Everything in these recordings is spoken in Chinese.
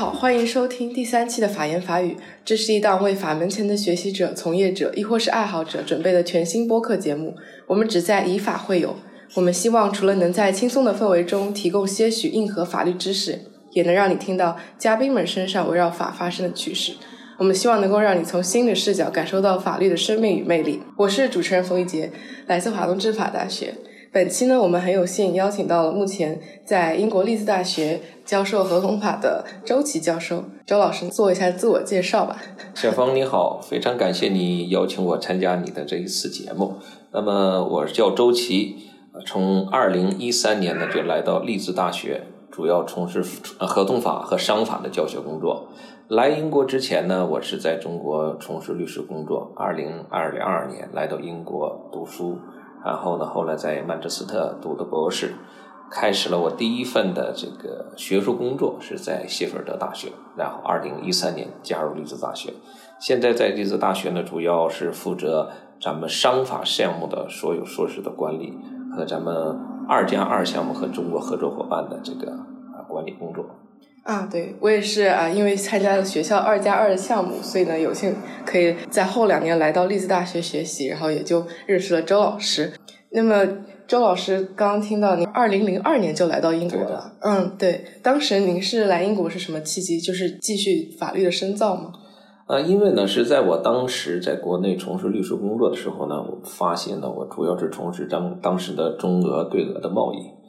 好，欢迎收听第三期的法言法语。这是一档为法门前的学习者、从业者，亦或是爱好者准备的全新播客节目。我们旨在以法会友。我们希望除了能在轻松的氛围中提供些许硬核法律知识，也能让你听到嘉宾们身上围绕法发生的趣事。我们希望能够让你从新的视角感受到法律的生命与魅力。我是主持人冯一杰，来自华东政法大学。本期呢，我们很有幸邀请到了目前在英国利兹大学教授合同法的周琦教授。周老师，做一下自我介绍吧。小峰你好，非常感谢你邀请我参加你的这一次节目。那么我叫周琦，从二零一三年呢就来到利兹大学，主要从事合同法和商法的教学工作。来英国之前呢，我是在中国从事律师工作。二零二零二年来到英国读书。然后呢，后来在曼彻斯特读的博士，开始了我第一份的这个学术工作，是在谢菲尔德大学。然后，二零一三年加入利兹大学。现在在利兹大学呢，主要是负责咱们商法项目的所有硕士的管理和咱们二加二项目和中国合作伙伴的这个啊管理工作。啊，对我也是啊，因为参加了学校二加二的项目，所以呢，有幸可以在后两年来到利兹大学学习，然后也就认识了周老师。那么，周老师刚刚听到您二零零二年就来到英国了，嗯，对，当时您是来英国是什么契机？就是继续法律的深造吗？啊，因为呢，是在我当时在国内从事律师工作的时候呢，我发现呢，我主要是从事当当时的中俄对俄的贸易。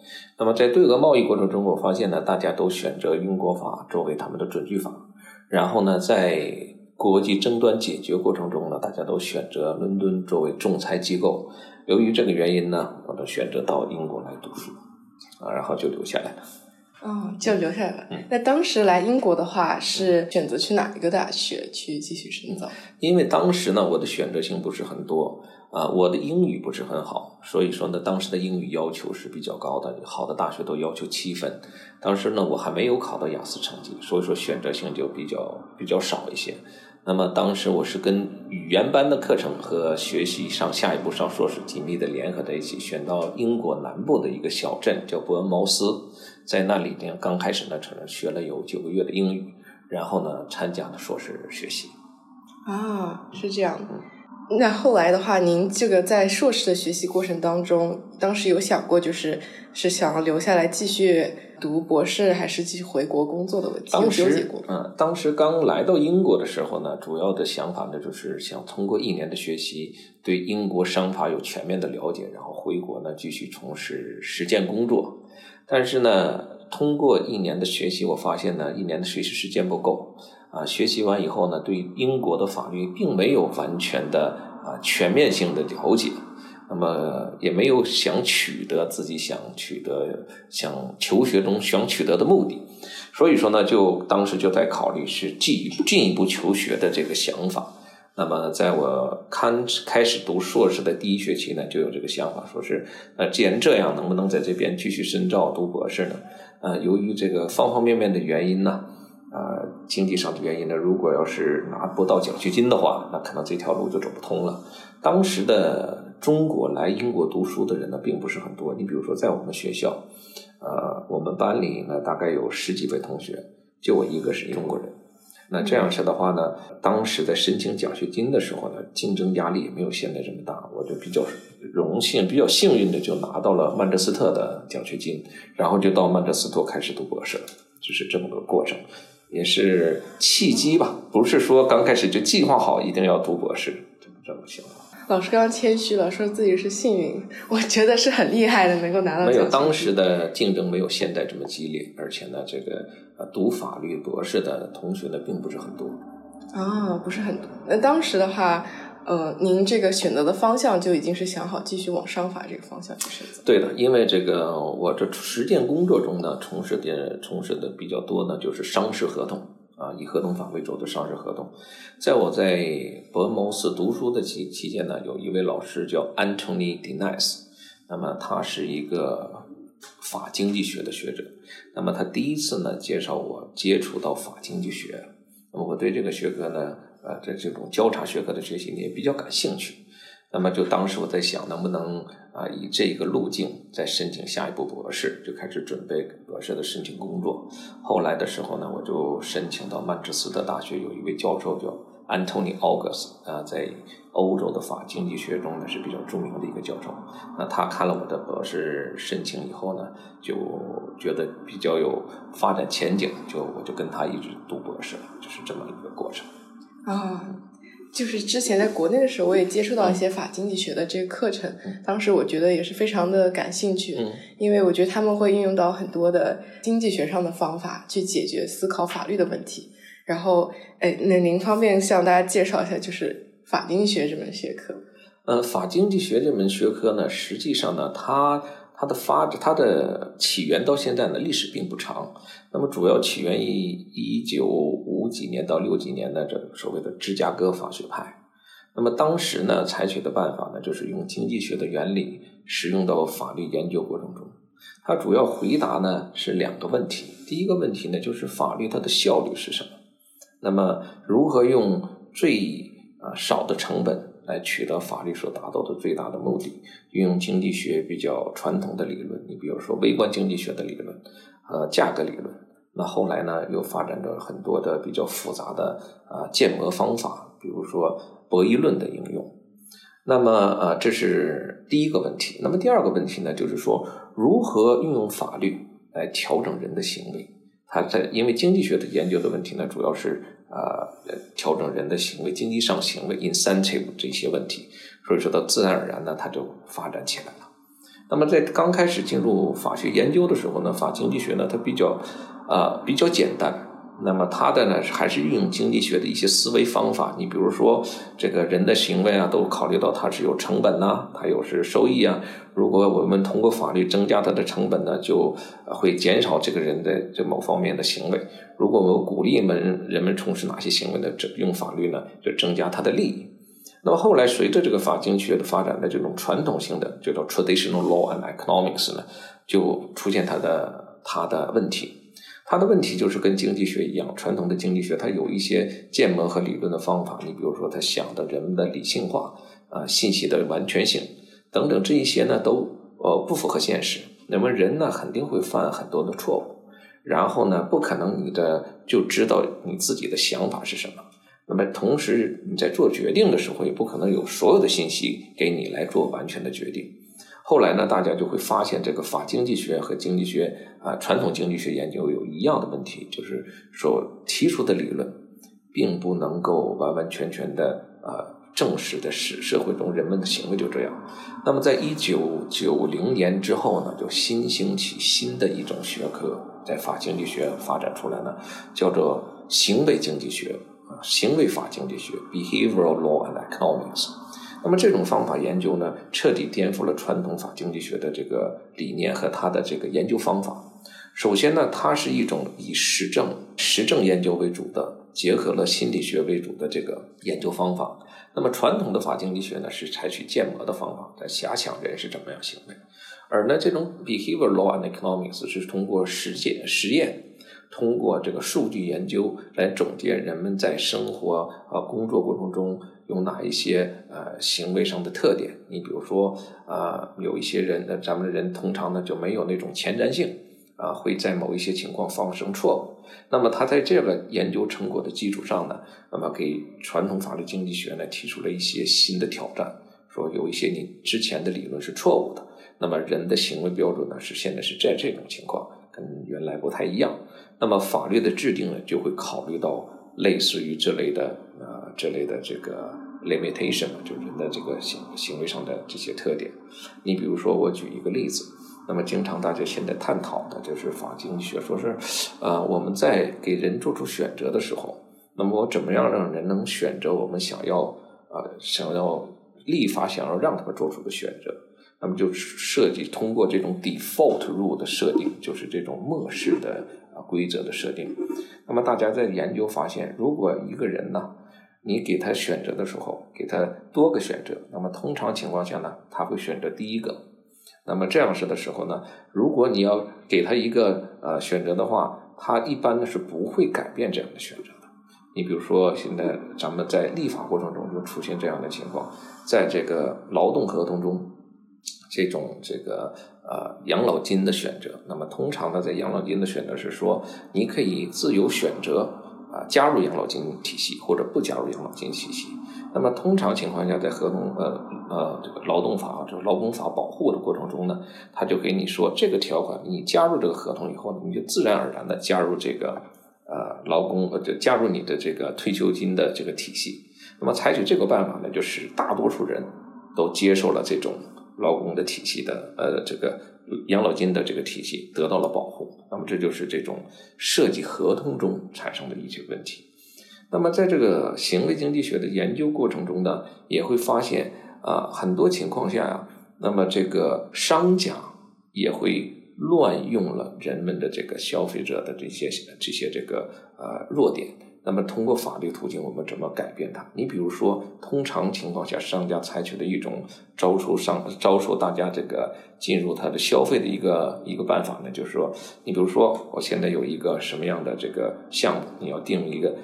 那么在对俄贸易过程中，我发现呢，大家都选择英国法作为他们的准据法，然后呢，在国际争端解决过程中呢，大家都选择伦敦作为仲裁机构。由于这个原因呢，我都选择到英国来读书，啊，然后就留下来了。哦，就留下来了。那当时来英国的话，是选择去哪一个大学去继续深造？因为当时呢，我的选择性不是很多。啊，我的英语不是很好，所以说呢，当时的英语要求是比较高的，好的大学都要求七分。当时呢，我还没有考到雅思成绩，所以说选择性就比较比较少一些。那么当时我是跟语言班的课程和学习上下一步上硕士紧密的联合在一起，选到英国南部的一个小镇叫伯恩茅斯，在那里呢，刚开始呢，成学了有九个月的英语，然后呢，参加了硕士学习。啊，是这样。那后来的话，您这个在硕士的学习过程当中，当时有想过，就是是想要留下来继续读博士，还是继续回国工作的问题？当时，嗯，当时刚来到英国的时候呢，主要的想法呢，就是想通过一年的学习，对英国商法有全面的了解，然后回国呢继续从事实践工作。但是呢，通过一年的学习，我发现呢，一年的学习时间不够。啊，学习完以后呢，对英国的法律并没有完全的啊全面性的了解，那么也没有想取得自己想取得、想求学中想取得的目的，所以说呢，就当时就在考虑是进进一步求学的这个想法。那么在我开开始读硕士的第一学期呢，就有这个想法，说是呃，既然这样，能不能在这边继续深造读博士呢？呃，由于这个方方面面的原因呢。啊，经济上的原因呢，如果要是拿不到奖学金的话，那可能这条路就走不通了。当时的中国来英国读书的人呢，并不是很多。你比如说，在我们学校，呃，我们班里呢，大概有十几位同学，就我一个是中国人。那这样式的话呢，当时在申请奖学金的时候呢，竞争压力也没有现在这么大。我就比较荣幸、比较幸运的就拿到了曼彻斯特的奖学金，然后就到曼彻斯特开始读博士，就是这么个过程。也是契机吧，不是说刚开始就计划好一定要读博士，这么这么想。老师刚刚谦虚了，说自己是幸运，我觉得是很厉害的，能够拿到。没有当时的竞争没有现在这么激烈，而且呢，这个呃读法律博士的同学呢并不是很多。啊，不是很多。那当时的话。呃，您这个选择的方向就已经是想好继续往商法这个方向去选择。对的，因为这个我这实践工作中呢，从事的从事的比较多呢，就是商事合同啊，以合同法为主的商事合同。在我在伯恩茅斯读书的期期间呢，有一位老师叫 Anthony Denis，那么他是一个法经济学的学者，那么他第一次呢介绍我接触到法经济学，那么我对这个学科呢。呃，这这种交叉学科的学习呢也比较感兴趣，那么就当时我在想，能不能啊以这个路径再申请下一步博士，就开始准备博士的申请工作。后来的时候呢，我就申请到曼彻斯特大学，有一位教授叫 Antony August 啊，在欧洲的法经济学中呢是比较著名的一个教授。那他看了我的博士申请以后呢，就觉得比较有发展前景，就我就跟他一直读博士了，就是这么一个过程。啊。就是之前在国内的时候，我也接触到一些法经济学的这个课程，当时我觉得也是非常的感兴趣，因为我觉得他们会运用到很多的经济学上的方法去解决思考法律的问题。然后，哎，那您方便向大家介绍一下，就是法经济学这门学科？呃，法经济学这门学科呢，实际上呢，它它的发它的起源到现在呢，历史并不长。那么，主要起源于一九五几年到六几年的这个所谓的芝加哥法学派。那么当时呢，采取的办法呢，就是用经济学的原理使用到法律研究过程中。它主要回答呢是两个问题。第一个问题呢，就是法律它的效率是什么？那么如何用最啊少的成本？来取得法律所达到的最大的目的，运用经济学比较传统的理论，你比如说微观经济学的理论和价格理论。那后来呢，又发展着很多的比较复杂的啊建模方法，比如说博弈论的应用。那么呃，这是第一个问题。那么第二个问题呢，就是说如何运用法律来调整人的行为？它在因为经济学的研究的问题呢，主要是。啊，调整人的行为，经济上行为 incentive 这些问题，所以说它自然而然呢，它就发展起来了。那么在刚开始进入法学研究的时候呢，法经济学呢，它比较啊比较简单。那么它的呢，还是运用经济学的一些思维方法。你比如说，这个人的行为啊，都考虑到它是有成本呐，它有是收益啊。如果我们通过法律增加它的成本呢，就会减少这个人的这某方面的行为。如果我们鼓励们人们从事哪些行为呢？这用法律呢，就增加他的利益。那么后来随着这个法经学的发展的这种传统性的，叫做 traditional law and economics 呢，就出现它的它的问题。它的问题就是跟经济学一样，传统的经济学它有一些建模和理论的方法。你比如说，他想的人们的理性化啊，信息的完全性等等这一些呢，都呃不符合现实。那么人呢，肯定会犯很多的错误，然后呢，不可能你的就知道你自己的想法是什么。那么同时你在做决定的时候，也不可能有所有的信息给你来做完全的决定。后来呢，大家就会发现这个法经济学和经济学啊，传统经济学研究有一样的问题，就是说提出的理论并不能够完完全全的啊证实的是社会中人们的行为就这样。那么在一九九零年之后呢，就新兴起新的一种学科，在法经济学发展出来呢，叫做行为经济学啊，行为法经济学 （Behavioral Law and Economics）。那么这种方法研究呢，彻底颠覆了传统法经济学的这个理念和它的这个研究方法。首先呢，它是一种以实证、实证研究为主的，结合了心理学为主的这个研究方法。那么传统的法经济学呢，是采取建模的方法，在遐想人是怎么样行为。而呢，这种 behavior law and economics 是通过实践、实验，通过这个数据研究来总结人们在生活啊工作过程中。有哪一些呃行为上的特点？你比如说啊，有一些人，咱们的人通常呢就没有那种前瞻性啊，会在某一些情况发生错误。那么他在这个研究成果的基础上呢，那么给传统法律经济学呢提出了一些新的挑战，说有一些你之前的理论是错误的。那么人的行为标准呢是现在是在这种情况跟原来不太一样。那么法律的制定呢就会考虑到类似于这类的这类的这个。limitation，就人的这个行行为上的这些特点。你比如说，我举一个例子，那么经常大家现在探讨的就是法经济学，说是，呃，我们在给人做出选择的时候，那么我怎么样让人能选择我们想要呃想要立法想要让他们做出的选择？那么就设计通过这种 default rule 的设定，就是这种默式的规则的设定。那么大家在研究发现，如果一个人呢？你给他选择的时候，给他多个选择，那么通常情况下呢，他会选择第一个。那么这样式的时候呢，如果你要给他一个呃选择的话，他一般呢是不会改变这样的选择的。你比如说，现在咱们在立法过程中就出现这样的情况，在这个劳动合同中，这种这个呃养老金的选择，那么通常呢，在养老金的选择是说，你可以自由选择啊加入养老金体系或者不加入养老金体系。那么通常情况下，在合同呃呃这个劳动法就是劳工法保护的过程中呢，他就给你说这个条款，你加入这个合同以后呢，你就自然而然的加入这个。呃，劳工呃，就加入你的这个退休金的这个体系。那么采取这个办法呢，就使大多数人都接受了这种劳工的体系的呃这个养老金的这个体系得到了保护。那么这就是这种设计合同中产生的一些问题。那么在这个行为经济学的研究过程中呢，也会发现啊，很多情况下呀，那么这个商家也会。乱用了人们的这个消费者的这些这些这个呃弱点，那么通过法律途径，我们怎么改变它？你比如说，通常情况下，商家采取的一种招收商招收大家这个进入他的消费的一个一个办法呢，就是说，你比如说，我现在有一个什么样的这个项目，你要定一个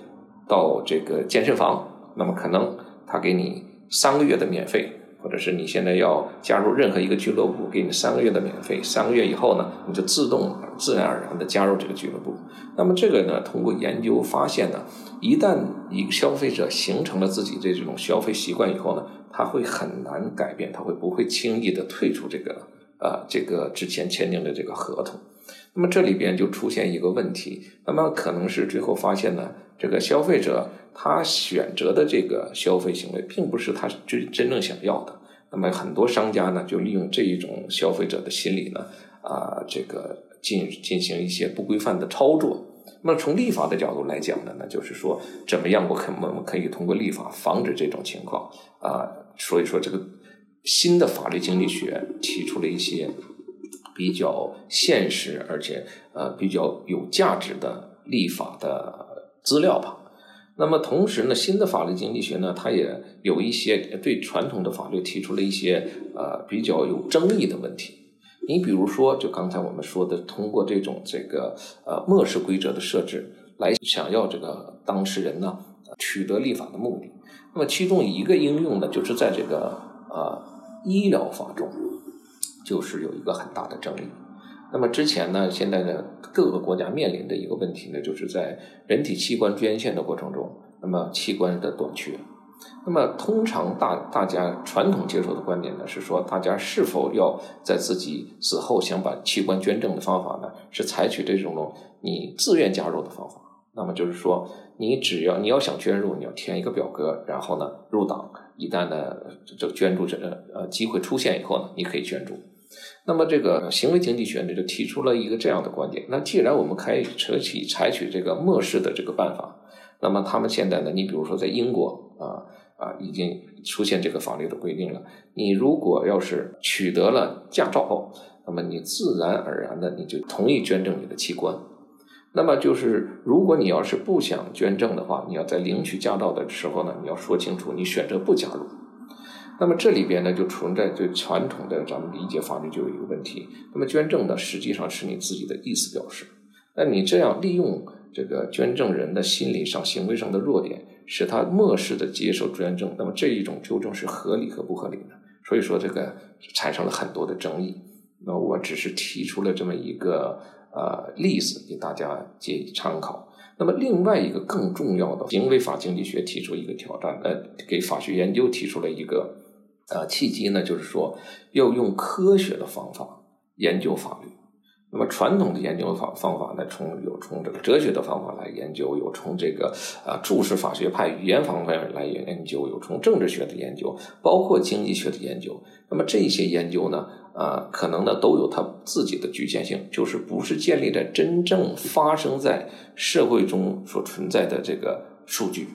到这个健身房，那么可能他给你三个月的免费。或者是你现在要加入任何一个俱乐部，给你三个月的免费，三个月以后呢，你就自动自然而然的加入这个俱乐部。那么这个呢，通过研究发现呢，一旦一个消费者形成了自己的这种消费习惯以后呢，他会很难改变，他会不会轻易的退出这个呃这个之前签订的这个合同？那么这里边就出现一个问题，那么可能是最后发现呢，这个消费者他选择的这个消费行为，并不是他真真正想要的。那么很多商家呢，就利用这一种消费者的心理呢，啊，这个进进行一些不规范的操作。那么从立法的角度来讲呢，那就是说，怎么样我可我们可以通过立法防止这种情况啊？所以说，这个新的法律经济学提出了一些比较现实而且呃比较有价值的立法的资料吧。那么同时呢，新的法律经济学呢，它也有一些对传统的法律提出了一些呃比较有争议的问题。你比如说，就刚才我们说的，通过这种这个呃漠视规则的设置，来想要这个当事人呢取得立法的目的。那么其中一个应用呢，就是在这个呃医疗法中，就是有一个很大的争议。那么之前呢，现在呢，各个国家面临的一个问题呢，就是在人体器官捐献的过程中，那么器官的短缺。那么通常大大家传统接受的观点呢，是说大家是否要在自己死后想把器官捐赠的方法呢，是采取这种你自愿加入的方法。那么就是说，你只要你要想捐入，你要填一个表格，然后呢入党，一旦呢这捐助这呃机会出现以后呢，你可以捐助。那么，这个行为经济学呢，就提出了一个这样的观点：那既然我们可以采取采取这个漠视的这个办法，那么他们现在呢，你比如说在英国啊啊，已经出现这个法律的规定了。你如果要是取得了驾照后，那么你自然而然的你就同意捐赠你的器官。那么就是，如果你要是不想捐赠的话，你要在领取驾照的时候呢，你要说清楚你选择不加入。那么这里边呢，就存在对传统的咱们理解法律就有一个问题。那么捐赠呢，实际上是你自己的意思表示。那你这样利用这个捐赠人的心理上、行为上的弱点，使他漠视的接受捐赠，那么这一种纠正是合理和不合理的？所以说这个产生了很多的争议。那我只是提出了这么一个呃例子给大家借以参考。那么另外一个更重要的行为法经济学提出一个挑战，呃，给法学研究提出了一个。呃，契机呢，就是说要用科学的方法研究法律。那么传统的研究方方法呢，从有从这个哲学的方法来研究，有从这个啊注释法学派语言方面来研研究，有从政治学的研究，包括经济学的研究。那么这些研究呢，啊，可能呢都有它自己的局限性，就是不是建立在真正发生在社会中所存在的这个数据。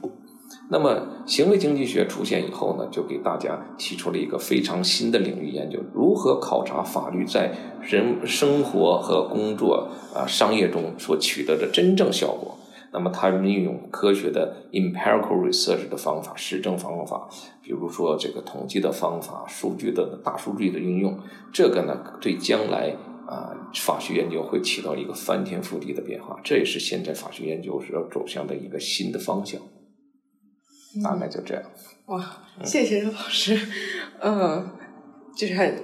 那么，行为经济学出现以后呢，就给大家提出了一个非常新的领域研究：如何考察法律在人生活和工作啊、商业中所取得的真正效果。那么，他们运用科学的 empirical research 的方法、实证方法，比如说这个统计的方法、数据的大数据的运用，这个呢，对将来。啊，法学研究会起到一个翻天覆地的变化，这也是现在法学研究是要走向的一个新的方向。大概就这样。哇，谢谢老师，嗯，就是很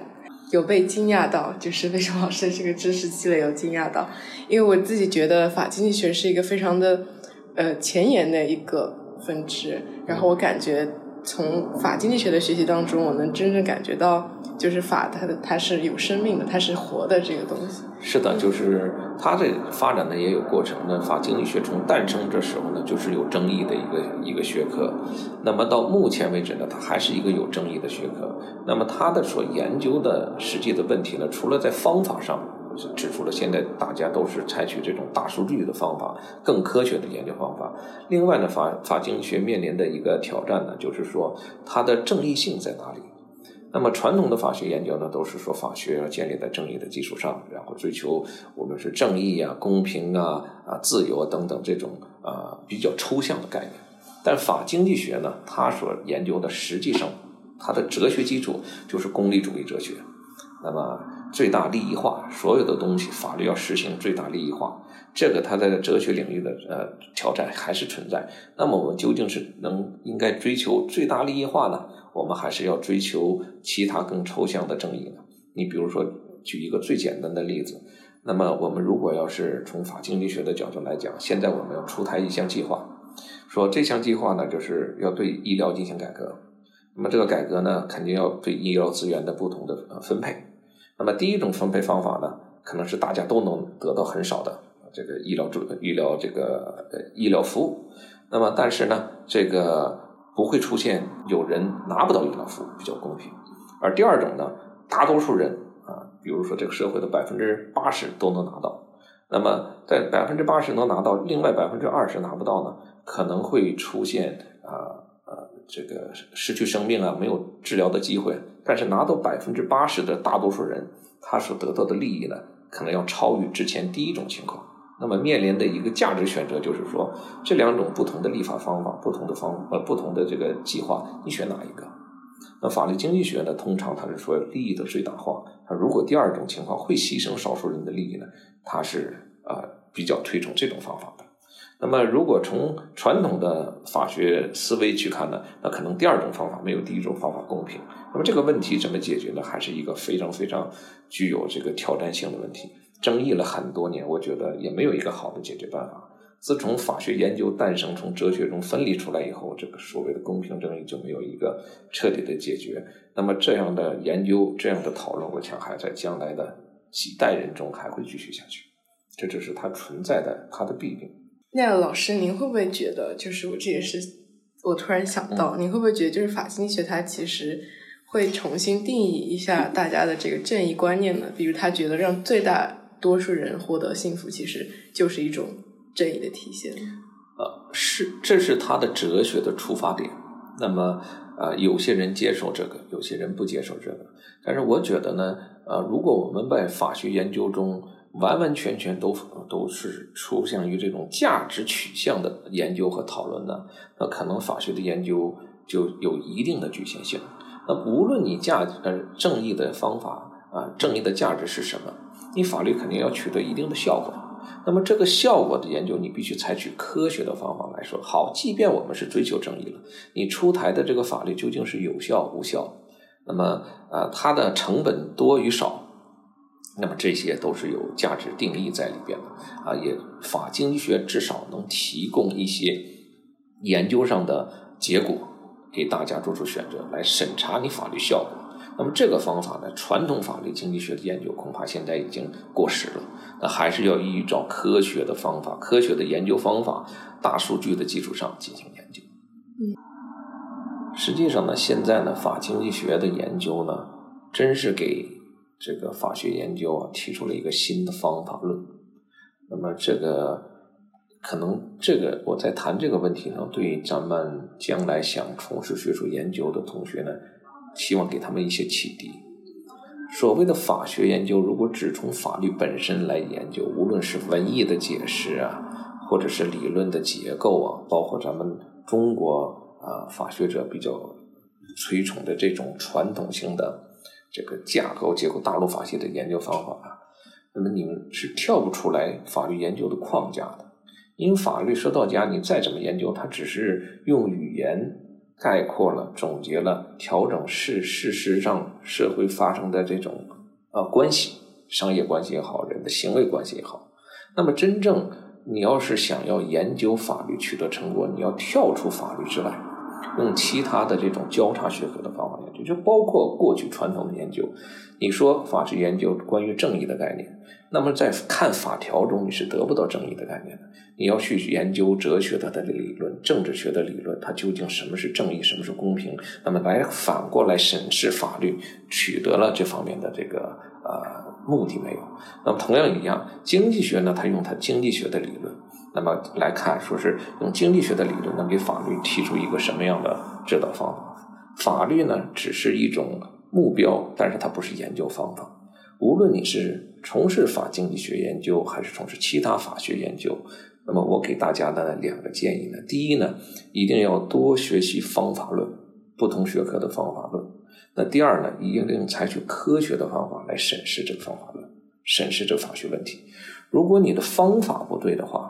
有被惊讶到，就是魏什老师这个知识积累有惊讶到，因为我自己觉得法经济学是一个非常的呃前沿的一个分支，然后我感觉。从法经济学的学习当中，我能真正感觉到，就是法它的它是有生命的，它是活的这个东西。是的，就是它这发展呢也有过程。那法经济学从诞生这时候呢，就是有争议的一个一个学科。那么到目前为止呢，它还是一个有争议的学科。那么它的所研究的实际的问题呢，除了在方法上。指出了现在大家都是采取这种大数据的方法，更科学的研究方法。另外呢，法法经济学面临的一个挑战呢，就是说它的正义性在哪里？那么传统的法学研究呢，都是说法学要建立在正义的基础上，然后追求我们是正义啊、公平啊、啊自由啊等等这种啊比较抽象的概念。但法经济学呢，它所研究的实际上它的哲学基础就是功利主义哲学。那么最大利益化，所有的东西法律要实行最大利益化，这个它在哲学领域的呃挑战还是存在。那么我们究竟是能应该追求最大利益化呢？我们还是要追求其他更抽象的正义呢？你比如说举一个最简单的例子，那么我们如果要是从法经济学的角度来讲，现在我们要出台一项计划，说这项计划呢就是要对医疗进行改革。那么这个改革呢，肯定要对医疗资源的不同的呃分配。那么第一种分配方法呢，可能是大家都能得到很少的这个医疗助医疗这个呃医疗服务。那么但是呢，这个不会出现有人拿不到医疗服务，比较公平。而第二种呢，大多数人啊，比如说这个社会的百分之八十都能拿到。那么在百分之八十能拿到，另外百分之二十拿不到呢，可能会出现啊。这个失去生命啊，没有治疗的机会。但是拿到百分之八十的大多数人，他所得到的利益呢，可能要超于之前第一种情况。那么面临的一个价值选择就是说，这两种不同的立法方法、不同的方呃不同的这个计划，你选哪一个？那法律经济学呢，通常它是说利益的最大化。它如果第二种情况会牺牲少数人的利益呢，它是啊比较推崇这种方法的。那么，如果从传统的法学思维去看呢，那可能第二种方法没有第一种方法公平。那么这个问题怎么解决呢？还是一个非常非常具有这个挑战性的问题，争议了很多年，我觉得也没有一个好的解决办法。自从法学研究诞生，从哲学中分离出来以后，这个所谓的公平正义就没有一个彻底的解决。那么这样的研究、这样的讨论，我想还在将来的几代人中还会继续下去。这只是它存在的它的弊病。那老师，您会不会觉得，就是我这也是我突然想到，您会不会觉得，就是法经济学它其实会重新定义一下大家的这个正义观念呢？比如，他觉得让最大多数人获得幸福，其实就是一种正义的体现。呃，是，这是他的哲学的出发点。那么，呃，有些人接受这个，有些人不接受这个。但是，我觉得呢，呃，如果我们在法学研究中，完完全全都都是出现于这种价值取向的研究和讨论呢，那可能法学的研究就有一定的局限性。那无论你价呃正义的方法啊，正义的价值是什么，你法律肯定要取得一定的效果。那么这个效果的研究，你必须采取科学的方法来说。好，即便我们是追求正义了，你出台的这个法律究竟是有效无效？那么啊，它的成本多与少？那么这些都是有价值定义在里边的啊，也法经济学至少能提供一些研究上的结果给大家做出选择，来审查你法律效果。那么这个方法呢，传统法律经济学的研究恐怕现在已经过时了，那还是要依照科学的方法、科学的研究方法、大数据的基础上进行研究。嗯，实际上呢，现在呢，法经济学的研究呢，真是给。这个法学研究啊，提出了一个新的方法论。那么，这个可能这个我在谈这个问题呢，对于咱们将来想从事学术研究的同学呢，希望给他们一些启迪。所谓的法学研究，如果只从法律本身来研究，无论是文艺的解释啊，或者是理论的结构啊，包括咱们中国啊法学者比较推崇的这种传统性的。这个架构结构大陆法系的研究方法啊，那么你们是跳不出来法律研究的框架的。因为法律说到家，你再怎么研究，它只是用语言概括了、总结了、调整事事实上社会发生的这种呃关系，商业关系也好，人的行为关系也好。那么真正你要是想要研究法律取得成果，你要跳出法律之外。用其他的这种交叉学科的方法研究，就包括过去传统的研究。你说法治研究关于正义的概念，那么在看法条中你是得不到正义的概念的。你要去研究哲学它的理论、政治学的理论，它究竟什么是正义，什么是公平？那么来反过来审视法律，取得了这方面的这个呃目的没有？那么同样一样，经济学呢，它用它经济学的理论。那么来看，说是用经济学的理论能给法律提出一个什么样的指导方法？法律呢，只是一种目标，但是它不是研究方法。无论你是从事法经济学研究，还是从事其他法学研究，那么我给大家的两个建议呢：第一呢，一定要多学习方法论，不同学科的方法论；那第二呢，一定采取科学的方法来审视这个方法论，审视这个法学问题。如果你的方法不对的话，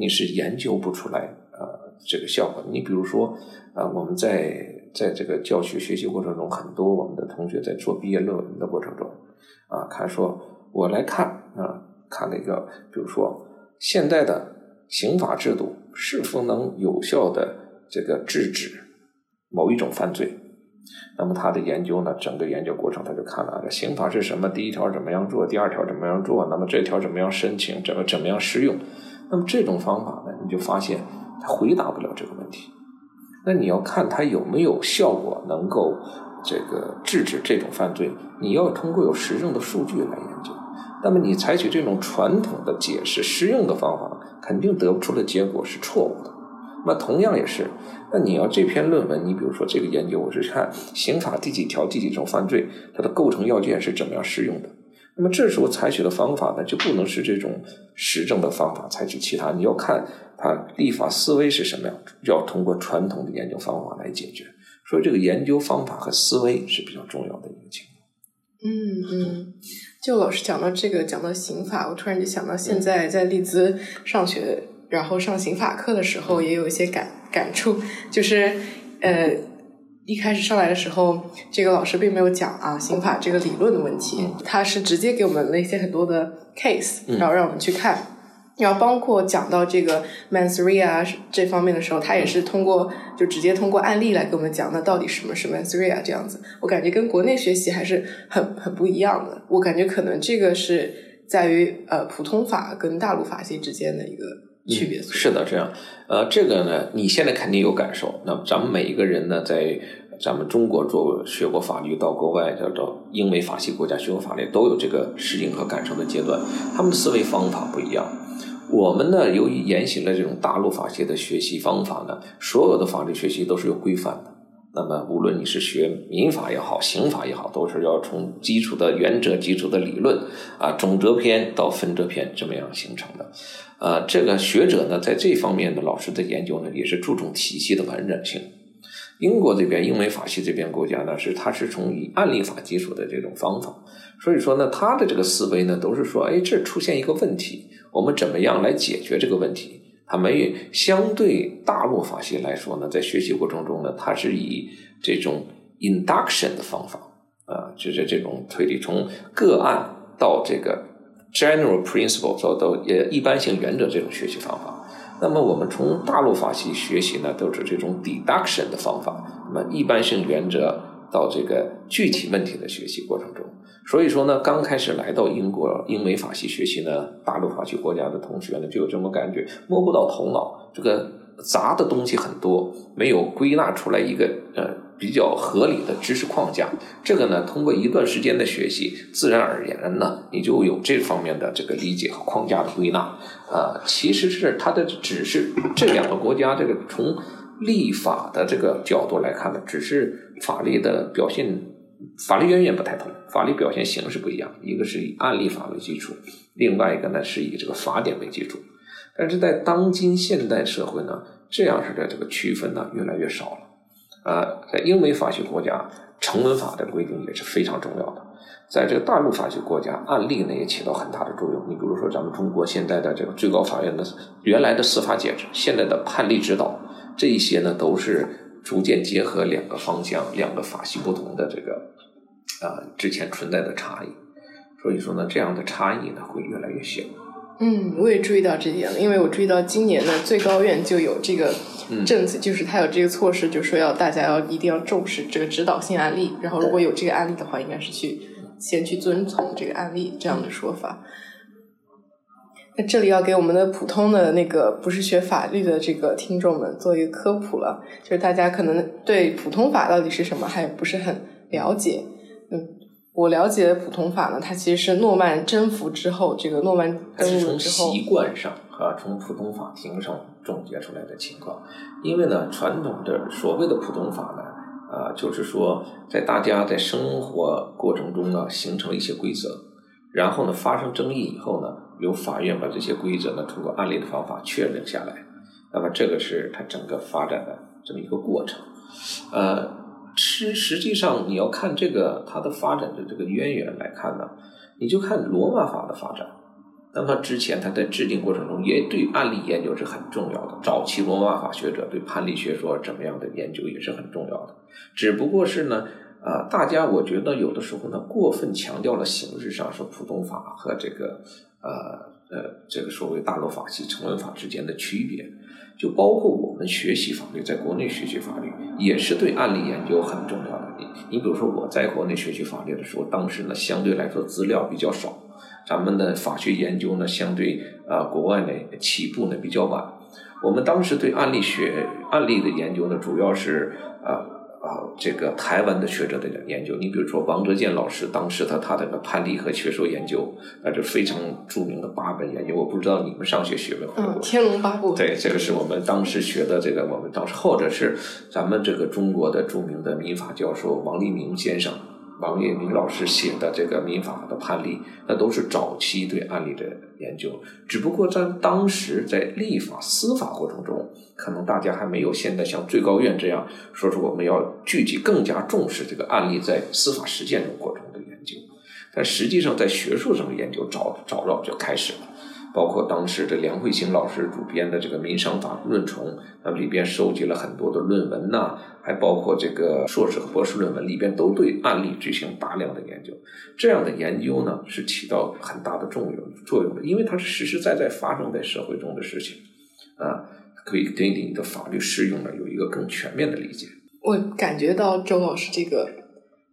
你是研究不出来呃这个效果。你比如说啊，我们在在这个教学学习过程中，很多我们的同学在做毕业论文的过程中啊，他说我来看啊，看那个，比如说现在的刑法制度是否能有效的这个制止某一种犯罪？那么他的研究呢，整个研究过程他就看了这刑法是什么，第一条怎么样做，第二条怎么样做，那么这条怎么样申请，怎么怎么样适用？那么这种方法呢，你就发现他回答不了这个问题。那你要看他有没有效果，能够这个制止这种犯罪，你要通过有实证的数据来研究。那么你采取这种传统的解释实用的方法，肯定得不出的结果是错误的。那同样也是，那你要这篇论文，你比如说这个研究，我是看刑法第几条第几种犯罪，它的构成要件是怎么样适用的。那么这时候采取的方法呢，就不能是这种实证的方法，采取其他。你要看它立法思维是什么样，要通过传统的研究方法来解决。所以这个研究方法和思维是比较重要的一个情况。嗯嗯，就老师讲到这个，讲到刑法，我突然就想到现在在利兹上学，然后上刑法课的时候，也有一些感感触，就是呃。一开始上来的时候，这个老师并没有讲啊刑法这个理论的问题，他是直接给我们了一些很多的 case，然后让我们去看，然后包括讲到这个 mens rea 这方面的时候，他也是通过就直接通过案例来给我们讲，那到底什么是 mens rea 这样子，我感觉跟国内学习还是很很不一样的，我感觉可能这个是在于呃普通法跟大陆法系之间的一个区别。是的，这样，呃，这个呢，你现在肯定有感受，那咱们每一个人呢，在咱们中国做学过法律，到国外，到到英美法系国家学过法律，都有这个适应和感受的阶段。他们的思维方法不一样。我们呢，由于沿袭了这种大陆法系的学习方法呢，所有的法律学习都是有规范的。那么，无论你是学民法也好，刑法也好，都是要从基础的原则、基础的理论啊，总则篇到分则篇这么样形成的。呃，这个学者呢，在这方面的老师的研究呢，也是注重体系的完整性。英国这边英美法系这边国家呢，是它是从以案例法基础的这种方法，所以说呢，他的这个思维呢，都是说，哎，这出现一个问题，我们怎么样来解决这个问题？他没有相对大陆法系来说呢，在学习过程中呢，它是以这种 induction 的方法，啊，就是这种推理，从个案到这个 general principle 到到呃一般性原则这种学习方法。那么我们从大陆法系学习呢，都是这种 deduction 的方法。那么一般性原则到这个具体问题的学习过程中，所以说呢，刚开始来到英国英美法系学习呢，大陆法系国家的同学呢，就有这么感觉，摸不到头脑，这个杂的东西很多，没有归纳出来一个呃。比较合理的知识框架，这个呢，通过一段时间的学习，自然而然呢，你就有这方面的这个理解和框架的归纳。啊，其实是它的只是这两个国家这个从立法的这个角度来看呢，只是法律的表现，法律渊源不太同，法律表现形式不一样，一个是以案例法为基础，另外一个呢是以这个法典为基础。但是在当今现代社会呢，这样式的这个区分呢越来越少了。呃，在英美法系国家，成文法的规定也是非常重要的。在这个大陆法系国家，案例呢也起到很大的作用。你比如说，咱们中国现在的这个最高法院的原来的司法解释，现在的判例指导，这一些呢都是逐渐结合两个方向、两个法系不同的这个啊之前存在的差异。所以说呢，这样的差异呢会越来越小。嗯，我也注意到这点了，因为我注意到今年的最高院就有这个政策，就是它有这个措施，就说要大家要一定要重视这个指导性案例，然后如果有这个案例的话，应该是去先去遵从这个案例这样的说法。那这里要给我们的普通的那个不是学法律的这个听众们做一个科普了，就是大家可能对普通法到底是什么还不是很了解，嗯。我了解的普通法呢，它其实是诺曼征服之后，这个诺曼登陆之后，从习惯上和从普通法庭上总结出来的情况。因为呢，传统的所谓的普通法呢，啊，就是说在大家在生活过程中呢，形成了一些规则，然后呢发生争议以后呢，由法院把这些规则呢通过案例的方法确认下来。那么这个是它整个发展的这么一个过程，呃。实实际上，你要看这个它的发展的这个渊源来看呢，你就看罗马法的发展。那么之前他在制定过程中也对案例研究是很重要的。早期罗马法学者对判例学说怎么样的研究也是很重要的。只不过是呢，啊，大家我觉得有的时候呢过分强调了形式上说普通法和这个呃呃这个所谓大陆法系成文法之间的区别。就包括我们学习法律，在国内学习法律也是对案例研究很重要的。你你比如说我在国内学习法律的时候，当时呢相对来说资料比较少，咱们的法学研究呢相对啊国外呢起步呢比较晚。我们当时对案例学案例的研究呢，主要是啊。啊，这个台湾的学者的研究，你比如说王哲健老师，当时他他的个判例和学说研究，那就非常著名的八本研究。我不知道你们上学学没学过？嗯，天龙八部。对，这个是我们当时学的这个，我们当时或者是咱们这个中国的著名的民法教授王立明先生。王跃民老师写的这个民法的判例，那都是早期对案例的研究。只不过在当时在立法司法过程中，可能大家还没有现在像最高院这样说是我们要聚集更加重视这个案例在司法实践中过程的研究。但实际上在学术上的研究早早早就开始了。包括当时的梁慧星老师主编的这个《民商法论丛》，那里边收集了很多的论文呐，还包括这个硕士和博士论文里边都对案例进行大量的研究。这样的研究呢，是起到很大的作用作用的，因为它是实实在在发生在社会中的事情，啊，可以对你的法律适用呢有一个更全面的理解。我感觉到周老师这个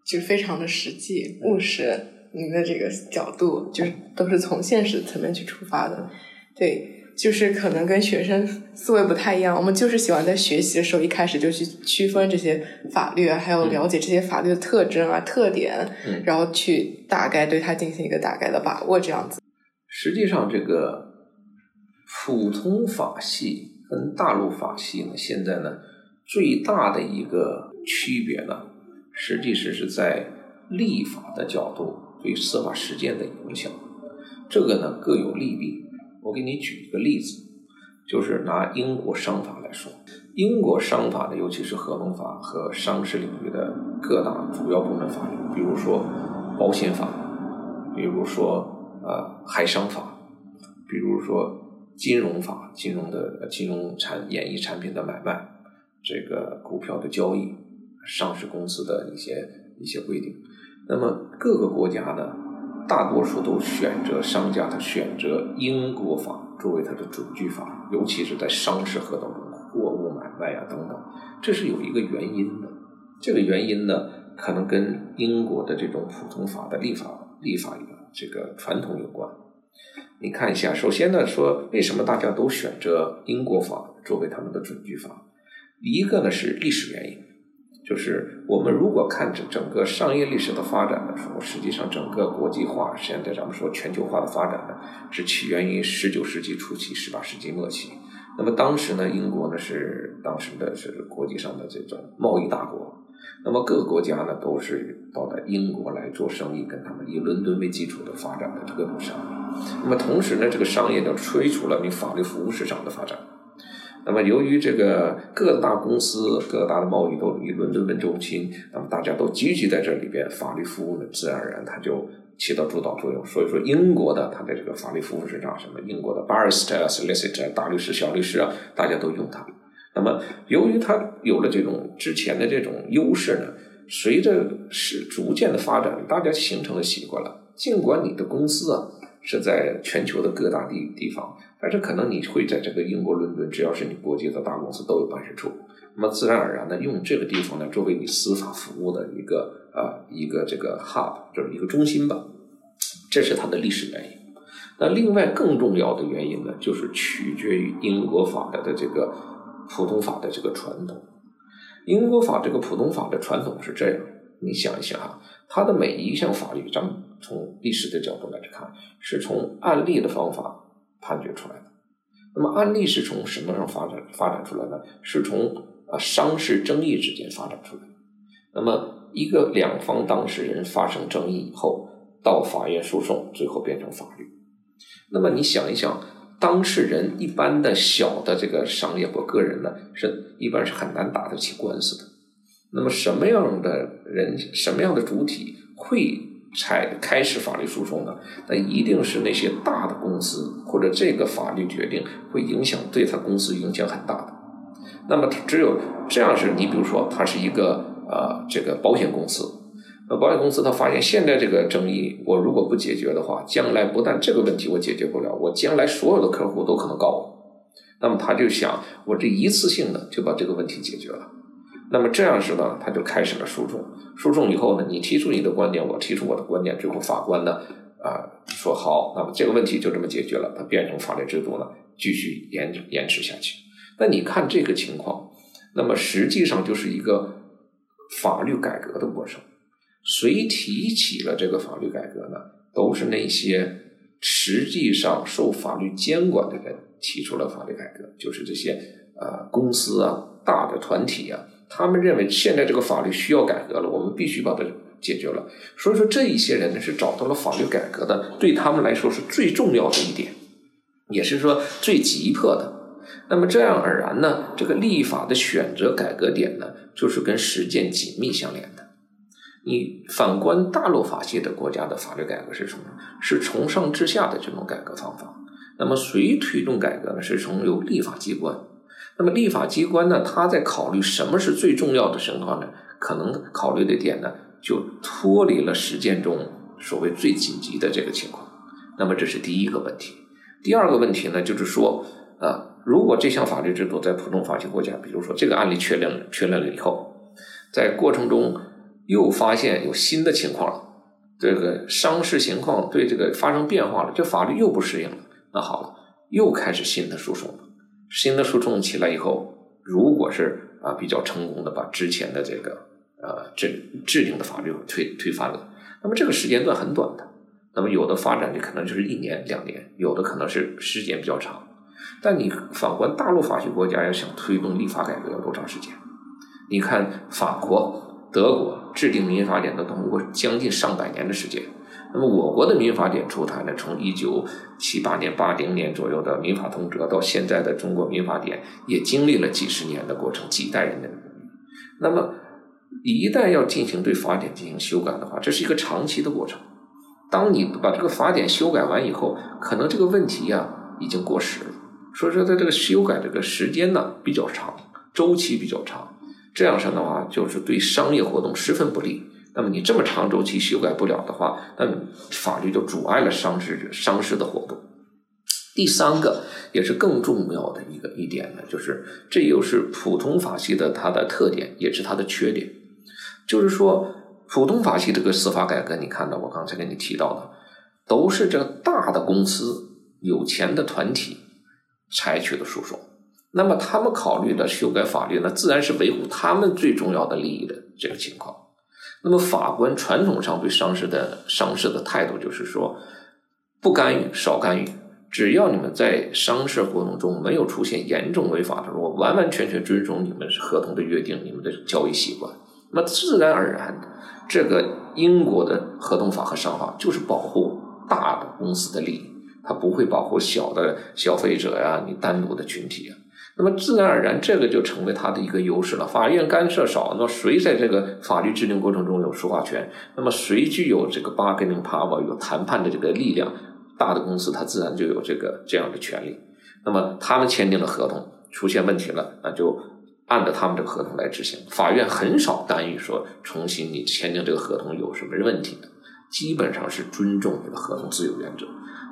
就非常的实际务实。您的这个角度就是都是从现实层面去出发的，对，就是可能跟学生思维不太一样。我们就是喜欢在学习的时候一开始就去区分这些法律啊，还有了解这些法律的特征啊、特点，然后去大概对它进行一个大概的把握，这样子。实际上，这个普通法系跟大陆法系呢，现在呢最大的一个区别呢，实际是是在立法的角度。对司法实践的影响，这个呢各有利弊。我给你举一个例子，就是拿英国商法来说，英国商法呢，尤其是合同法和商事领域的各大主要部门法律，比如说保险法，比如说呃海商法，比如说金融法，金融的金融产演艺产品的买卖，这个股票的交易，上市公司的一些一些规定。那么各个国家呢，大多数都选择商家，他选择英国法作为他的准据法，尤其是在商事合同中，货物买卖啊等等，这是有一个原因的。这个原因呢，可能跟英国的这种普通法的立法立法这个传统有关。你看一下，首先呢，说为什么大家都选择英国法作为他们的准据法？一个呢是历史原因。就是我们如果看整整个商业历史的发展的时候，实际上整个国际化，现在咱们说全球化的发展呢，是起源于十九世纪初期、十八世纪末期。那么当时呢，英国呢是当时的是国际上的这种贸易大国，那么各个国家呢都是到了英国来做生意，跟他们以伦敦为基础的发展的各种商业。那么同时呢，这个商业呢催促了你法律服务市场的发展。那么由于这个各大公司、各大的贸易都以伦敦为中心，那么大家都聚集在这里边，法律服务呢，自然而然它就起到主导作用。所以说，英国的它的这个法律服务市场，什么英国的 barrister、solicitor、大律师、小律师啊，大家都用它。那么由于它有了这种之前的这种优势呢，随着是逐渐的发展，大家形成了习惯了。尽管你的公司啊是在全球的各大地地方。但是可能你会在这个英国伦敦，只要是你国际的大公司都有办事处，那么自然而然的用这个地方呢作为你司法服务的一个啊一个这个 hub，就是一个中心吧，这是它的历史原因。那另外更重要的原因呢，就是取决于英国法的的这个普通法的这个传统。英国法这个普通法的传统是这样，你想一想啊，它的每一项法律，咱们从历史的角度来看，是从案例的方法。判决出来的，那么案例是从什么上发展发展出来的？是从啊商事争议之间发展出来。那么一个两方当事人发生争议以后，到法院诉讼，最后变成法律。那么你想一想，当事人一般的小的这个商业或个人呢，是一般是很难打得起官司的。那么什么样的人，什么样的主体会？才开始法律诉讼的，那一定是那些大的公司，或者这个法律决定会影响对他公司影响很大的。那么只有这样是，你比如说，他是一个呃这个保险公司，那保险公司他发现现在这个争议，我如果不解决的话，将来不但这个问题我解决不了，我将来所有的客户都可能告我。那么他就想，我这一次性的就把这个问题解决了。那么这样时呢，他就开始了诉讼。诉讼以后呢，你提出你的观点，我提出我的观点，最后法官呢，啊，说好，那么这个问题就这么解决了，它变成法律制度呢，继续延延迟下去。那你看这个情况，那么实际上就是一个法律改革的过程。谁提起了这个法律改革呢？都是那些实际上受法律监管的人提出了法律改革，就是这些呃公司啊、大的团体啊。他们认为现在这个法律需要改革了，我们必须把它解决了。所以说，这一些人呢是找到了法律改革的，对他们来说是最重要的一点，也是说最急迫的。那么这样而然呢，这个立法的选择改革点呢，就是跟实践紧密相连的。你反观大陆法系的国家的法律改革是什么？是从上至下的这种改革方法。那么谁推动改革呢？是从由立法机关。那么立法机关呢，他在考虑什么是最重要的情况呢？可能考虑的点呢，就脱离了实践中所谓最紧急的这个情况。那么这是第一个问题。第二个问题呢，就是说，啊，如果这项法律制度在普通法系国家，比如说这个案例确认了，确认了以后，在过程中又发现有新的情况了，这个伤势情况对这个发生变化了，这法律又不适应了，那好了，又开始新的诉讼。新的诉讼起来以后，如果是啊比较成功的把之前的这个呃制制定的法律推推翻了，那么这个时间段很短的，那么有的发展就可能就是一年两年，有的可能是时间比较长。但你反观大陆法系国家要想推动立法改革要多长时间？你看法国、德国制定民法典都通过将近上百年的时间。那么我国的民法典出台呢，从一九七八年、八零年左右的民法通则到现在的中国民法典，也经历了几十年的过程，几代人的努力。那么一旦要进行对法典进行修改的话，这是一个长期的过程。当你把这个法典修改完以后，可能这个问题呀已经过时了。所以说，在这个修改这个时间呢比较长，周期比较长，这样上的话就是对商业活动十分不利。那么你这么长周期修改不了的话，那法律就阻碍了商事商事的活动。第三个也是更重要的一个一点呢，就是这又是普通法系的它的特点，也是它的缺点。就是说，普通法系这个司法改革，你看到我刚才跟你提到的，都是这大的公司、有钱的团体采取的诉讼。那么他们考虑的修改法律呢，自然是维护他们最重要的利益的这个情况。那么法官传统上对商事的商事的态度就是说，不干预，少干预，只要你们在商事活动中没有出现严重违法的，我完完全全遵守你们合同的约定，你们的交易习惯，那么自然而然，这个英国的合同法和商法就是保护大的公司的利益，它不会保护小的消费者呀，你单独的群体啊。那么自然而然，这个就成为他的一个优势了。法院干涉少，那么谁在这个法律制定过程中有说话权？那么谁具有这个 bargaining power，有谈判的这个力量？大的公司它自然就有这个这样的权利。那么他们签订了合同，出现问题了，那就按照他们这个合同来执行。法院很少干预说重新你签订这个合同有什么问题的，基本上是尊重你的合同自由原则。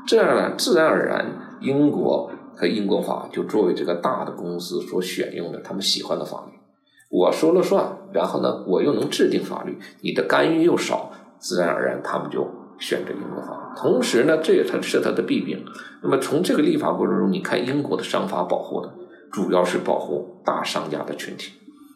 这样呢，自然而然，英国。和英国法就作为这个大的公司所选用的他们喜欢的法律，我说了算，然后呢，我又能制定法律，你的干预又少，自然而然他们就选择英国法。同时呢，这也才是它的弊病。那么从这个立法过程中，你看英国的商法保护的主要是保护大商家的群体。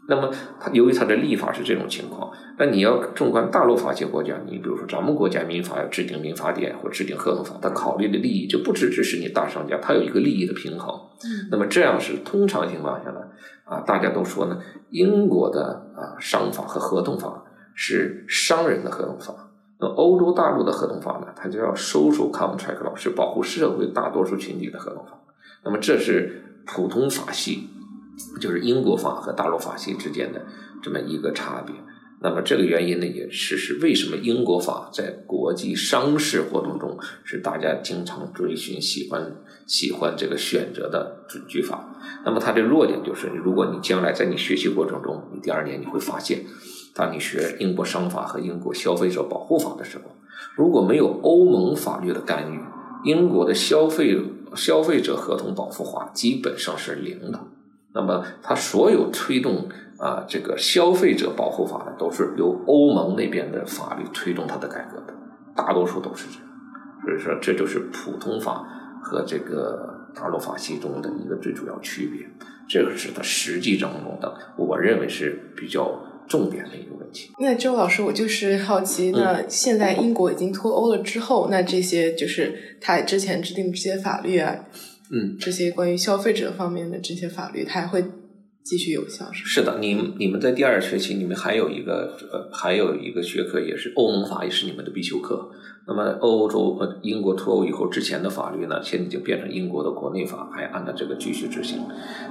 那么，它由于它的立法是这种情况，那你要纵观大陆法系国家，你比如说咱们国家民法要制定民法典或制定合同法，它考虑的利益就不只只是你大商家，它有一个利益的平衡。嗯。那么这样是通常情况下呢，啊，大家都说呢，英国的啊商法和合同法是商人的合同法，那欧洲大陆的合同法呢，它叫 social contract law，是保护社会大多数群体的合同法。那么这是普通法系。就是英国法和大陆法系之间的这么一个差别。那么这个原因呢，也是是为什么英国法在国际商事活动中是大家经常追寻、喜欢、喜欢这个选择的准据法。那么它的弱点就是，如果你将来在你学习过程中，你第二年你会发现，当你学英国商法和英国消费者保护法的时候，如果没有欧盟法律的干预，英国的消费消费者合同保护法基本上是零的。那么，它所有推动啊这个消费者保护法的，都是由欧盟那边的法律推动它的改革的，大多数都是这样。所以说，这就是普通法和这个大陆法系中的一个最主要区别。这个是它实际当中的，我认为是比较重点的一个问题。那周老师，我就是好奇，那现在英国已经脱欧了之后，那这些就是他之前制定的这些法律啊。嗯，这些关于消费者方面的这些法律，它还会继续有效，是是的，你你们在第二学期，你们还有一个呃，还有一个学科也是欧盟法，也是你们的必修课。那么欧洲呃英国脱欧以后之前的法律呢，现在就变成英国的国内法，还按照这个继续执行。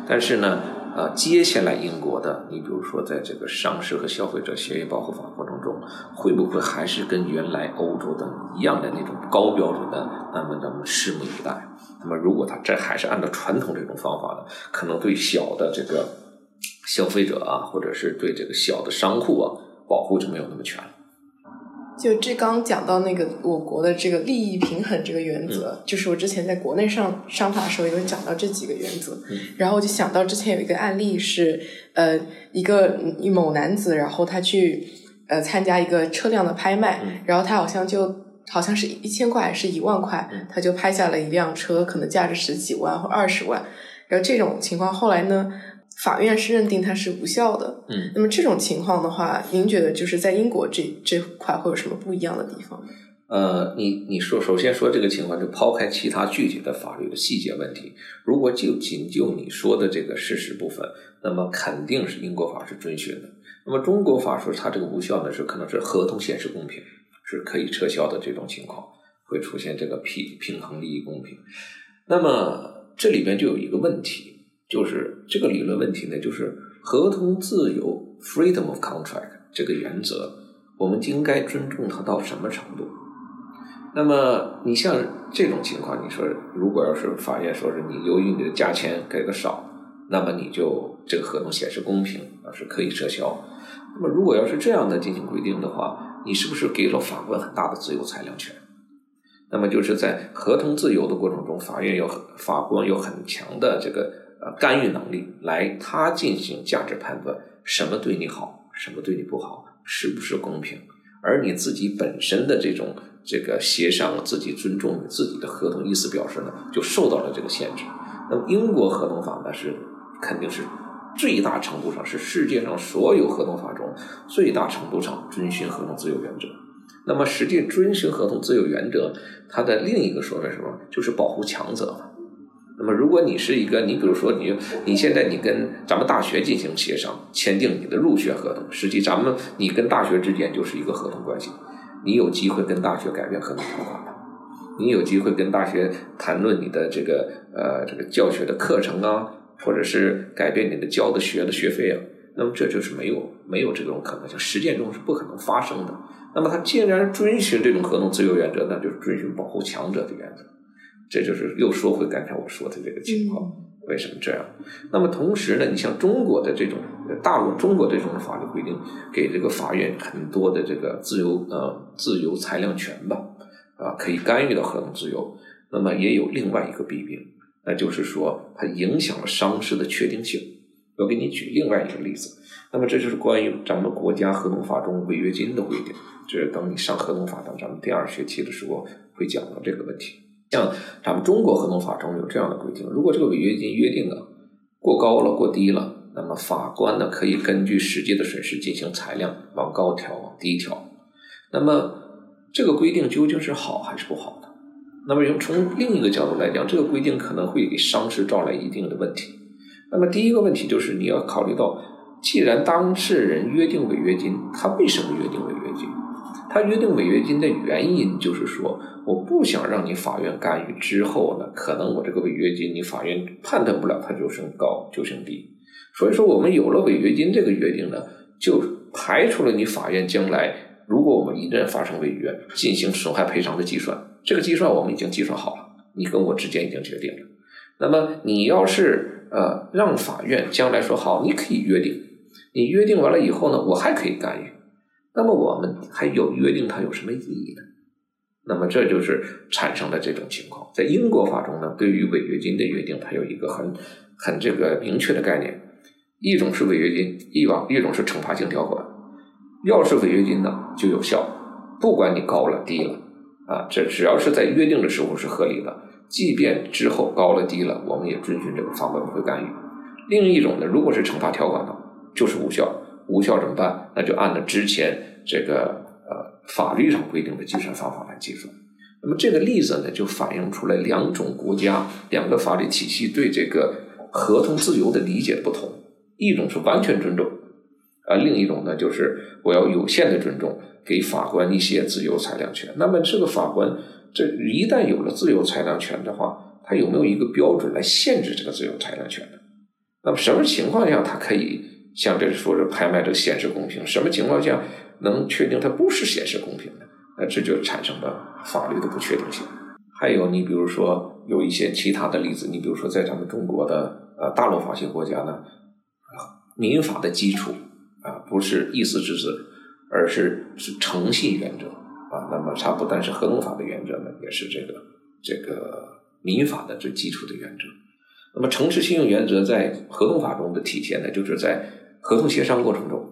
但是呢，呃，接下来英国的，你比如说在这个商事和消费者协议保护法过程中，会不会还是跟原来欧洲的一样的那种高标准的？那么咱们拭目以待。那么如果他这还是按照传统这种方法呢，可能对小的这个消费者啊，或者是对这个小的商户啊，保护就没有那么全了。就这刚讲到那个我国的这个利益平衡这个原则，就是我之前在国内上商法的时候有讲到这几个原则，然后我就想到之前有一个案例是，呃，一个某男子，然后他去呃参加一个车辆的拍卖，然后他好像就好像是一千块还是一万块，他就拍下了一辆车，可能价值十几万或二十万，然后这种情况后来呢？法院是认定它是无效的。嗯，那么这种情况的话，您觉得就是在英国这这块会有什么不一样的地方？呃，你你说，首先说这个情况，就抛开其他具体的法律的细节问题，如果就仅就你说的这个事实部分，那么肯定是英国法是遵循的。那么中国法说它这个无效呢，是可能是合同显示公平，是可以撤销的这种情况，会出现这个平平衡利益公平。那么这里边就有一个问题。就是这个理论问题呢，就是合同自由 （freedom of contract） 这个原则，我们应该尊重它到什么程度？那么你像这种情况，你说如果要是法院说是你由于你的价钱给的少，那么你就这个合同显示公平而是可以撤销。那么如果要是这样的进行规定的话，你是不是给了法官很大的自由裁量权？那么就是在合同自由的过程中，法院有法官有很强的这个。呃，干预能力来，他进行价值判断，什么对你好，什么对你不好，是不是公平？而你自己本身的这种这个协商，自己尊重你自己的合同意思表示呢，就受到了这个限制。那么英国合同法呢，是肯定是最大程度上是世界上所有合同法中最大程度上遵循合同自由原则。那么实际遵循合同自由原则，它的另一个说法是什么？就是保护强者嘛。那么，如果你是一个，你比如说你，你现在你跟咱们大学进行协商，签订你的入学合同，实际咱们你跟大学之间就是一个合同关系，你有机会跟大学改变合同条款吗？你有机会跟大学谈论你的这个呃这个教学的课程啊，或者是改变你的交的学的学费啊，那么这就是没有没有这种可能性，实践中是不可能发生的。那么他既然遵循这种合同自由原则，那就是遵循保护强者的原则。这就是又说回刚才我说的这个情况，为什么这样？那么同时呢，你像中国的这种大陆中国这种法律规定，给这个法院很多的这个自由呃自由裁量权吧，啊，可以干预到合同自由。那么也有另外一个弊病，那就是说它影响了商事的确定性。我给你举另外一个例子，那么这就是关于咱们国家合同法中违约金的规定。这等你上合同法等咱们第二学期的时候会讲到这个问题。像咱们中国合同法中有这样的规定：如果这个违约金约定啊过高了、过低了，那么法官呢可以根据实际的损失进行裁量，往高调、往低调。那么这个规定究竟是好还是不好的？那么用从另一个角度来讲，这个规定可能会给商事招来一定的问题。那么第一个问题就是你要考虑到，既然当事人约定违约金，他为什么约定违约金？他约定违约金的原因就是说，我不想让你法院干预之后呢，可能我这个违约金你法院判断不了，它就升高就升低。所以说，我们有了违约金这个约定呢，就排除了你法院将来如果我们一旦发生违约，进行损害赔偿的计算。这个计算我们已经计算好了，你跟我之间已经决定了。那么你要是呃让法院将来说好，你可以约定，你约定完了以后呢，我还可以干预。那么我们还有约定，它有什么意义呢？那么这就是产生了这种情况。在英国法中呢，对于违约金的约定，它有一个很很这个明确的概念：一种是违约金，一往一种是惩罚性条款。要是违约金呢，就有效，不管你高了低了啊，这只要是在约定的时候是合理的，即便之后高了低了，我们也遵循这个法官不会干预。另一种呢，如果是惩罚条款呢，就是无效。无效怎么办？那就按照之前这个呃法律上规定的计算方法来计算。那么这个例子呢，就反映出来两种国家两个法律体系对这个合同自由的理解不同。一种是完全尊重，啊，另一种呢就是我要有限的尊重，给法官一些自由裁量权。那么这个法官这一旦有了自由裁量权的话，他有没有一个标准来限制这个自由裁量权呢？那么什么情况下他可以？像这说是拍卖这个显示公平，什么情况下能确定它不是显示公平的？那这就产生了法律的不确定性。还有，你比如说有一些其他的例子，你比如说在咱们中国的呃大陆法系国家呢，民法的基础啊不是意思之治，而是是诚信原则啊。那么它不但是合同法的原则呢，也是这个这个民法的最基础的原则。那么诚实信用原则在合同法中的体现呢，就是在合同协商过程中，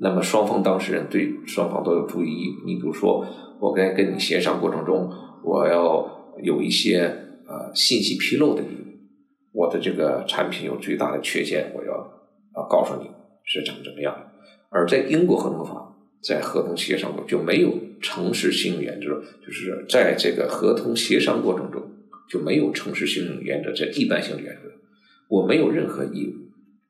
那么双方当事人对双方都有注意义务。你比如说，我该跟你协商过程中，我要有一些呃信息披露的义务。我的这个产品有最大的缺陷，我要啊告诉你是怎么怎么样。而在英国合同法，在合同协商中就没有诚实信用原则，就是在这个合同协商过程中就没有诚实信用原则这一般性的原则，我没有任何义务。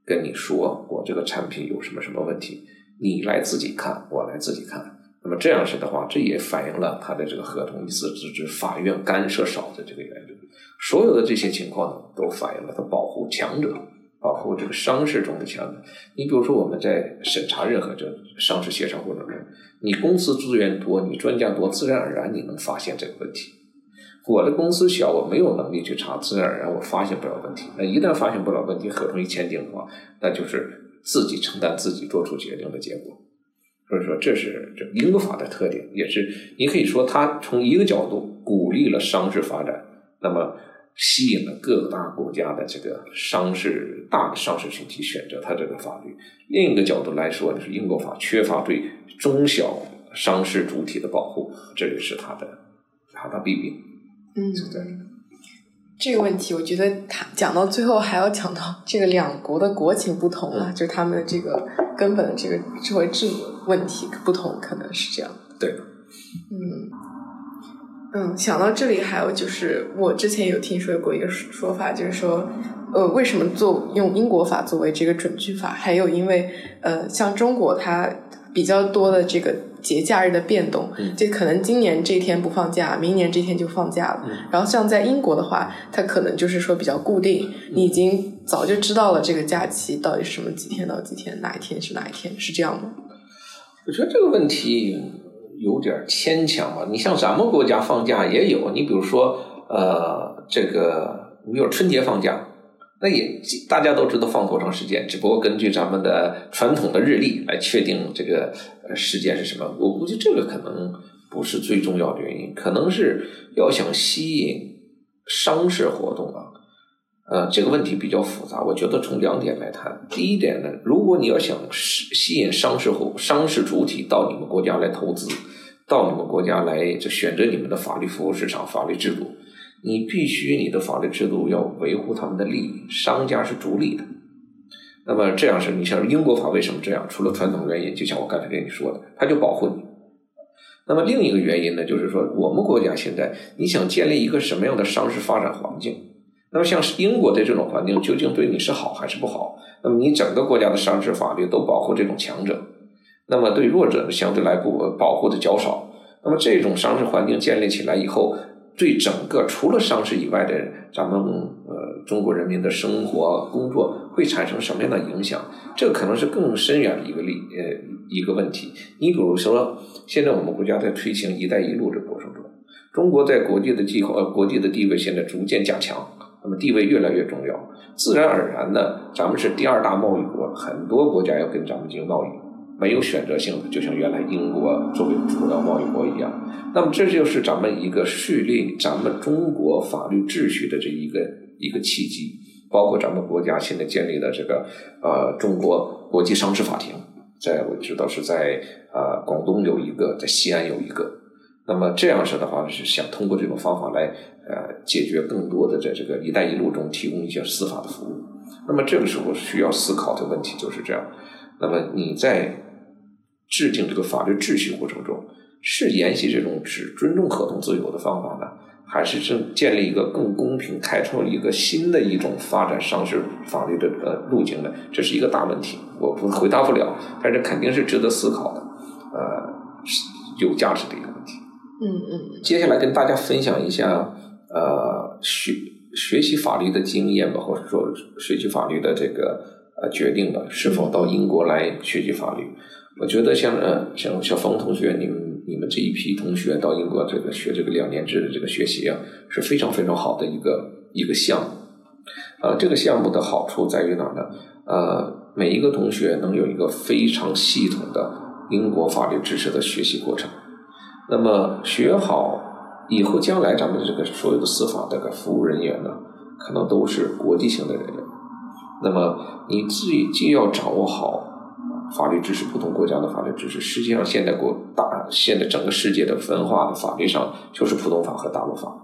跟你说，我这个产品有什么什么问题，你来自己看，我来自己看。那么这样式的话，这也反映了他的这个合同意思之指法院干涉少的这个原则。所有的这些情况呢，都反映了他保护强者，保护这个商事中的强者。你比如说，我们在审查任何这商事协商过程中，你公司资源多，你专家多，自然而然你能发现这个问题。我的公司小，我没有能力去查，自然而然我发现不了问题。那一旦发现不了问题，合同一签订的话，那就是自己承担自己做出决定的结果。所以说，这是这英国法的特点，也是你可以说它从一个角度鼓励了商事发展，那么吸引了各大国家的这个商事大的商事群体选择它这个法律。另一个角度来说，就是英国法缺乏对中小商事主体的保护，这也是它的它的弊病。嗯，对，这个问题我觉得他讲到最后还要讲到这个两国的国情不同啊，就是他们的这个根本的这个社会制度问题不同，可能是这样。对，嗯嗯，想到这里还有就是我之前有听说过一个说法，就是说呃，为什么做用英国法作为这个准据法？还有因为呃，像中国它比较多的这个节假日的变动，嗯就可能今年这天不放假，明年这天就放假了。嗯然后像在英国的话，它可能就是说比较固定，嗯你已经早就知道了这个假期到底是什么几天到几天，哪一天是哪一天，是这样吗？我觉得这个问题有点牵强吧。你像咱们国家放假也有，你比如说呃，这个比如春节放假，那也大家都知道放多长时间，只不过根据咱们的传统的日历来确定这个呃时间是什么。我估计这个可能不是最重要的原因，可能是要想吸引商事活动啊。呃，这个问题比较复杂，我觉得从两点来谈。第一点呢，如果你要想吸吸引商事或商事主体到你们国家来投资，到你们国家来就选择你们的法律服务市场、法律制度，你必须你的法律制度要维护他们的利益，商家是逐利的。那么这样是，你像英国法为什么这样？除了传统原因，就像我刚才跟你说的，它就保护你。那么另一个原因呢，就是说我们国家现在你想建立一个什么样的商事发展环境？那么像英国的这种环境，究竟对你是好还是不好？那么你整个国家的商事法律都保护这种强者，那么对弱者，相对来不保护的较少。那么这种商事环境建立起来以后，对整个除了商事以外的咱们呃中国人民的生活工作会产生什么样的影响？这可能是更深远的一个例呃一个问题。你比如说，现在我们国家在推行“一带一路”的过程中，中国在国际的计划呃国际的地位现在逐渐加强。那么地位越来越重要，自然而然的，咱们是第二大贸易国，很多国家要跟咱们进行贸易，没有选择性的，就像原来英国作为主要贸易国一样。那么这就是咱们一个树立咱们中国法律秩序的这一个一个契机，包括咱们国家现在建立的这个呃中国国际商事法庭，在我知道是在呃广东有一个，在西安有一个。那么这样式的话，是想通过这种方法来呃解决更多的在这个“一带一路”中提供一些司法的服务。那么这个时候需要思考的问题就是这样。那么你在制定这个法律秩序过程中，是沿袭这种只尊重合同自由的方法呢，还是正建立一个更公平、开创一个新的一种发展商事法律的呃路径呢？这是一个大问题，我不回答不了，但是肯定是值得思考的，呃，是有价值的一个问题。嗯嗯接下来跟大家分享一下，呃，学学习法律的经验吧，或者说学习法律的这个呃决定吧，是否到英国来学习法律？我觉得像呃像小峰同学，你们你们这一批同学到英国这个学这个两年制的这个学习啊，是非常非常好的一个一个项目。呃，这个项目的好处在于哪呢？呃，每一个同学能有一个非常系统的英国法律知识的学习过程。那么学好以后，将来咱们这个所有的司法这个服务人员呢，可能都是国际性的人员。那么你既既要掌握好法律知识，不同国家的法律知识，实际上现在国大现在整个世界的分化的法律上就是普通法和大陆法。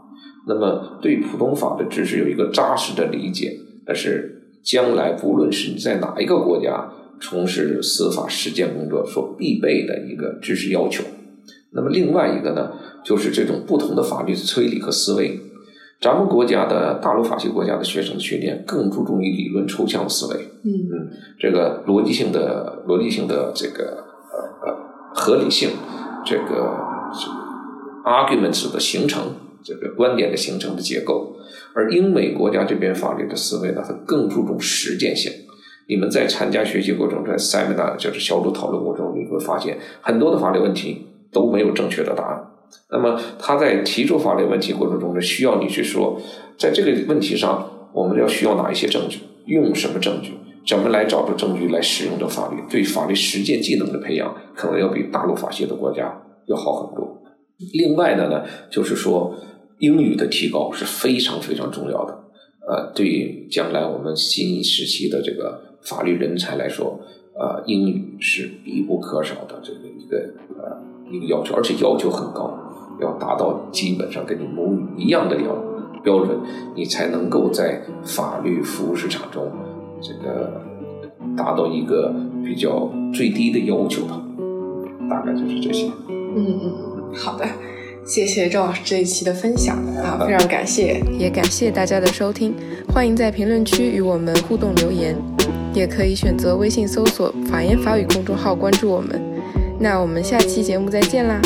那么对普通法的知识有一个扎实的理解，那是将来不论是你在哪一个国家从事司法实践工作所必备的一个知识要求。那么另外一个呢，就是这种不同的法律的推理和思维。咱们国家的大陆法系国家的学生训练更注重于理论抽象思维，嗯嗯，这个逻辑性的逻辑性的这个呃呃合理性，这个这个 arguments 的形成，这个观点的形成的结构。而英美国家这边法律的思维呢，它更注重实践性。你们在参加学习过程中，在 seminar 就是小组讨论过程中，你会发现很多的法律问题都没有正确的答案。那么他在提出法律问题过程中呢，需要你去说，在这个问题上，我们要需要哪一些证据，用什么证据，怎么来找出证据来使用这法律，对法律实践技能的培养，可能要比大陆法系的国家要好很多。另外的呢，就是说英语的提高是非常非常重要的。呃，对于将来我们新时期的这个法律人才来说，呃，英语是必不可少的这个一个一个要求，而且要求很高，要达到基本上跟你母语一样的要标准，你才能够在法律服务市场中这个达到一个比较最低的要求吧。大概就是这些。嗯嗯，好的，谢谢赵老师这一期的分享啊，非常感谢，也感谢大家的收听，欢迎在评论区与我们互动留言，也可以选择微信搜索“法言法语”公众号关注我们。那我们下期节目再见啦。